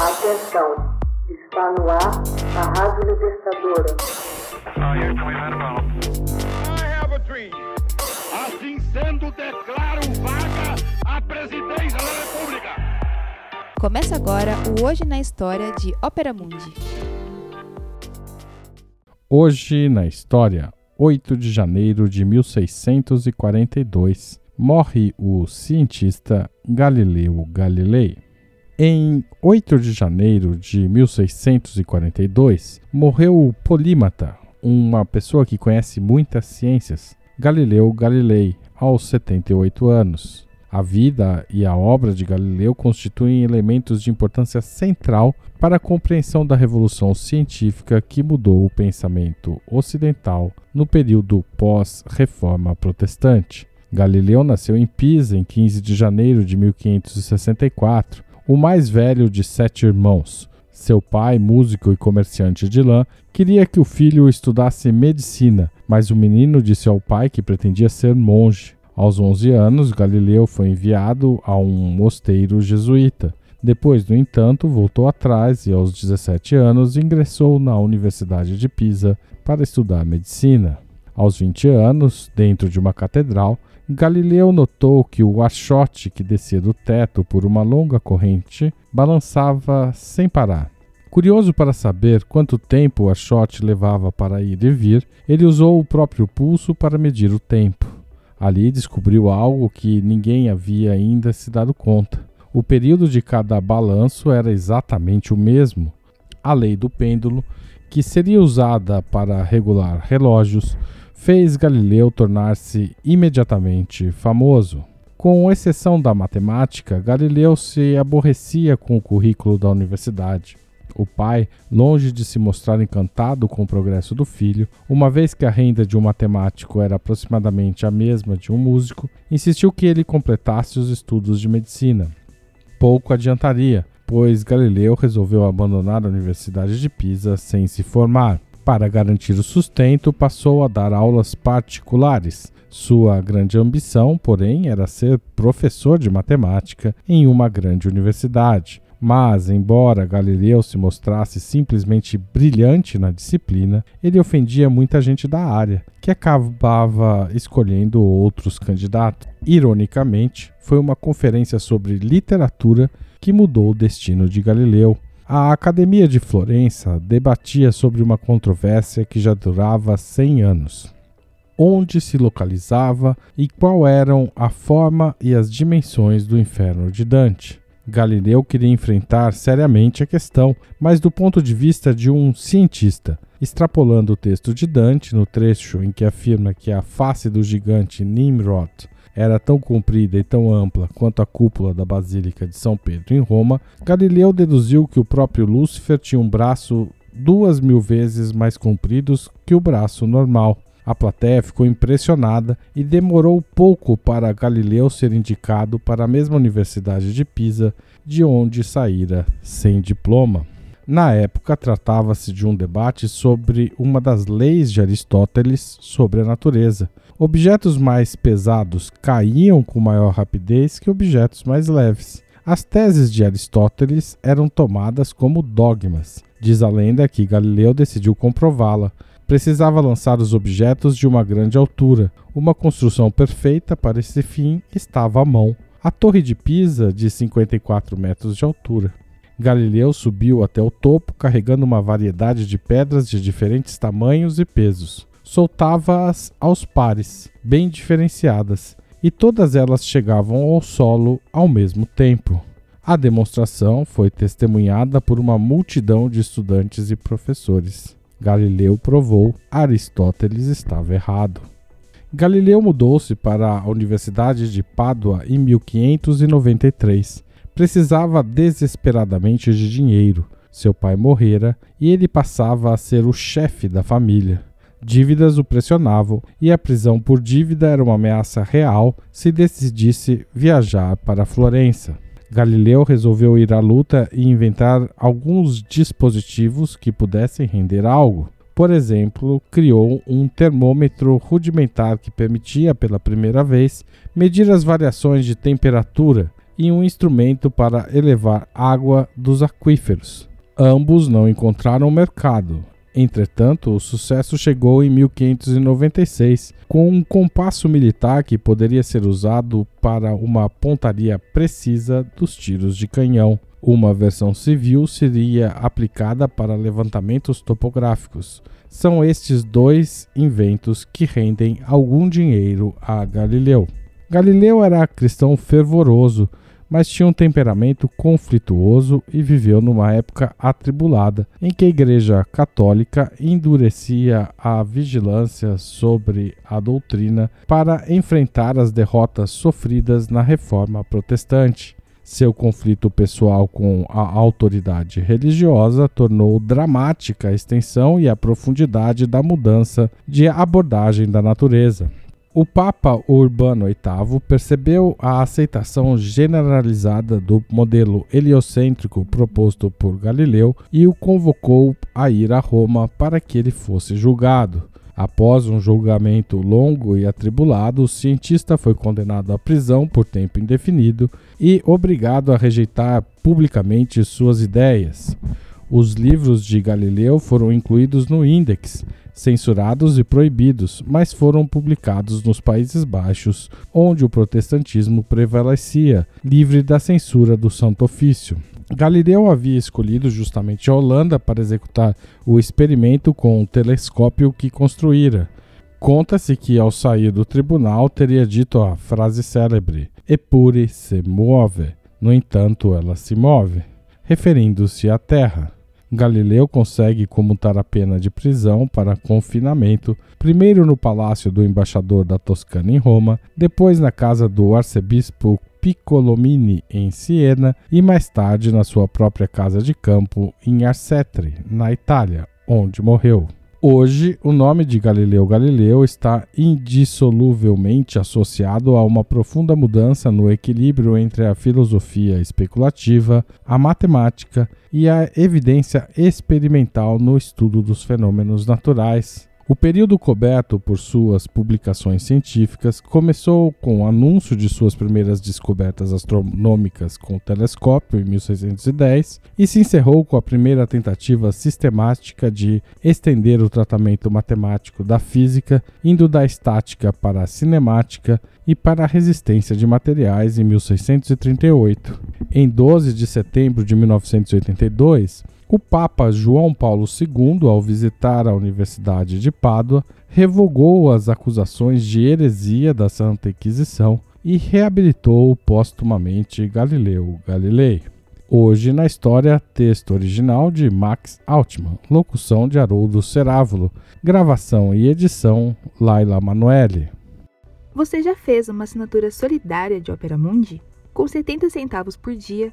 Atenção, está no ar a Rádio Libertadora. Assim sendo, declaro vaga a presidência da República. Começa agora o Hoje na História de Ópera Mundi. Hoje na História, 8 de janeiro de 1642, morre o cientista Galileu Galilei. Em 8 de janeiro de 1642, morreu o polímata, uma pessoa que conhece muitas ciências, Galileu Galilei, aos 78 anos. A vida e a obra de Galileu constituem elementos de importância central para a compreensão da revolução científica que mudou o pensamento ocidental no período pós-reforma protestante. Galileu nasceu em Pisa em 15 de janeiro de 1564, o mais velho de sete irmãos. Seu pai, músico e comerciante de lã, queria que o filho estudasse medicina, mas o menino disse ao pai que pretendia ser monge. Aos 11 anos, Galileu foi enviado a um mosteiro jesuíta. Depois, no entanto, voltou atrás e, aos 17 anos, ingressou na Universidade de Pisa para estudar medicina. Aos 20 anos, dentro de uma catedral, Galileu notou que o achote que descia do teto por uma longa corrente balançava sem parar. Curioso para saber quanto tempo o achote levava para ir e vir, ele usou o próprio pulso para medir o tempo. Ali descobriu algo que ninguém havia ainda se dado conta. O período de cada balanço era exatamente o mesmo. A lei do pêndulo, que seria usada para regular relógios, fez Galileu tornar-se imediatamente famoso. Com exceção da matemática, Galileu se aborrecia com o currículo da universidade. O pai, longe de se mostrar encantado com o progresso do filho, uma vez que a renda de um matemático era aproximadamente a mesma de um músico, insistiu que ele completasse os estudos de medicina. Pouco adiantaria, pois Galileu resolveu abandonar a Universidade de Pisa sem se formar. Para garantir o sustento, passou a dar aulas particulares. Sua grande ambição, porém, era ser professor de matemática em uma grande universidade. Mas, embora Galileu se mostrasse simplesmente brilhante na disciplina, ele ofendia muita gente da área, que acabava escolhendo outros candidatos. Ironicamente, foi uma conferência sobre literatura que mudou o destino de Galileu. A Academia de Florença debatia sobre uma controvérsia que já durava 100 anos. Onde se localizava e qual eram a forma e as dimensões do inferno de Dante. Galileu queria enfrentar seriamente a questão, mas do ponto de vista de um cientista. Extrapolando o texto de Dante, no trecho em que afirma que a face do gigante Nimrod era tão comprida e tão ampla quanto a cúpula da Basílica de São Pedro em Roma, Galileu deduziu que o próprio Lúcifer tinha um braço duas mil vezes mais comprido que o braço normal. A plateia ficou impressionada e demorou pouco para Galileu ser indicado para a mesma Universidade de Pisa, de onde saíra sem diploma. Na época, tratava-se de um debate sobre uma das leis de Aristóteles sobre a natureza. Objetos mais pesados caíam com maior rapidez que objetos mais leves. As teses de Aristóteles eram tomadas como dogmas. Diz a lenda que Galileu decidiu comprová-la precisava lançar os objetos de uma grande altura. Uma construção perfeita para esse fim estava à mão. A Torre de Pisa, de 54 metros de altura. Galileu subiu até o topo carregando uma variedade de pedras de diferentes tamanhos e pesos. Soltava-as aos pares, bem diferenciadas, e todas elas chegavam ao solo ao mesmo tempo. A demonstração foi testemunhada por uma multidão de estudantes e professores. Galileu provou, Aristóteles estava errado. Galileu mudou-se para a Universidade de Pádua em 1593. Precisava desesperadamente de dinheiro. Seu pai morrera e ele passava a ser o chefe da família. Dívidas o pressionavam e a prisão por dívida era uma ameaça real se decidisse viajar para Florença. Galileu resolveu ir à luta e inventar alguns dispositivos que pudessem render algo. Por exemplo, criou um termômetro rudimentar que permitia, pela primeira vez, medir as variações de temperatura e um instrumento para elevar água dos aquíferos. Ambos não encontraram mercado. Entretanto, o sucesso chegou em 1596 com um compasso militar que poderia ser usado para uma pontaria precisa dos tiros de canhão. Uma versão civil seria aplicada para levantamentos topográficos. São estes dois inventos que rendem algum dinheiro a Galileu. Galileu era cristão fervoroso, mas tinha um temperamento conflituoso e viveu numa época atribulada, em que a Igreja Católica endurecia a vigilância sobre a doutrina para enfrentar as derrotas sofridas na Reforma Protestante. Seu conflito pessoal com a autoridade religiosa tornou dramática a extensão e a profundidade da mudança de abordagem da natureza. O Papa Urbano VIII percebeu a aceitação generalizada do modelo heliocêntrico proposto por Galileu e o convocou a ir a Roma para que ele fosse julgado. Após um julgamento longo e atribulado, o cientista foi condenado à prisão por tempo indefinido e obrigado a rejeitar publicamente suas ideias. Os livros de Galileu foram incluídos no Índex, censurados e proibidos, mas foram publicados nos Países Baixos, onde o protestantismo prevalecia, livre da censura do Santo Ofício. Galileu havia escolhido justamente a Holanda para executar o experimento com o telescópio que construíra. Conta-se que, ao sair do tribunal, teria dito a frase célebre: Eppure se muove. No entanto, ela se move, referindo-se à Terra. Galileu consegue comutar a pena de prisão para confinamento, primeiro no palácio do embaixador da Toscana em Roma, depois na casa do arcebispo Piccolomini em Siena e mais tarde na sua própria casa de campo em Arcetri, na Itália, onde morreu. Hoje, o nome de Galileu Galileu está indissoluvelmente associado a uma profunda mudança no equilíbrio entre a filosofia especulativa, a matemática e a evidência experimental no estudo dos fenômenos naturais, o período coberto por suas publicações científicas começou com o anúncio de suas primeiras descobertas astronômicas com o telescópio em 1610 e se encerrou com a primeira tentativa sistemática de estender o tratamento matemático da física, indo da estática para a cinemática e para a resistência de materiais em 1638. Em 12 de setembro de 1982, o Papa João Paulo II, ao visitar a Universidade de Pádua, revogou as acusações de heresia da Santa Inquisição e reabilitou póstumamente Galileu Galilei. Hoje na história, texto original de Max Altman, locução de Haroldo Cerávulo, gravação e edição Laila Manoeli. Você já fez uma assinatura solidária de Opera Mundi? Com 70 centavos por dia,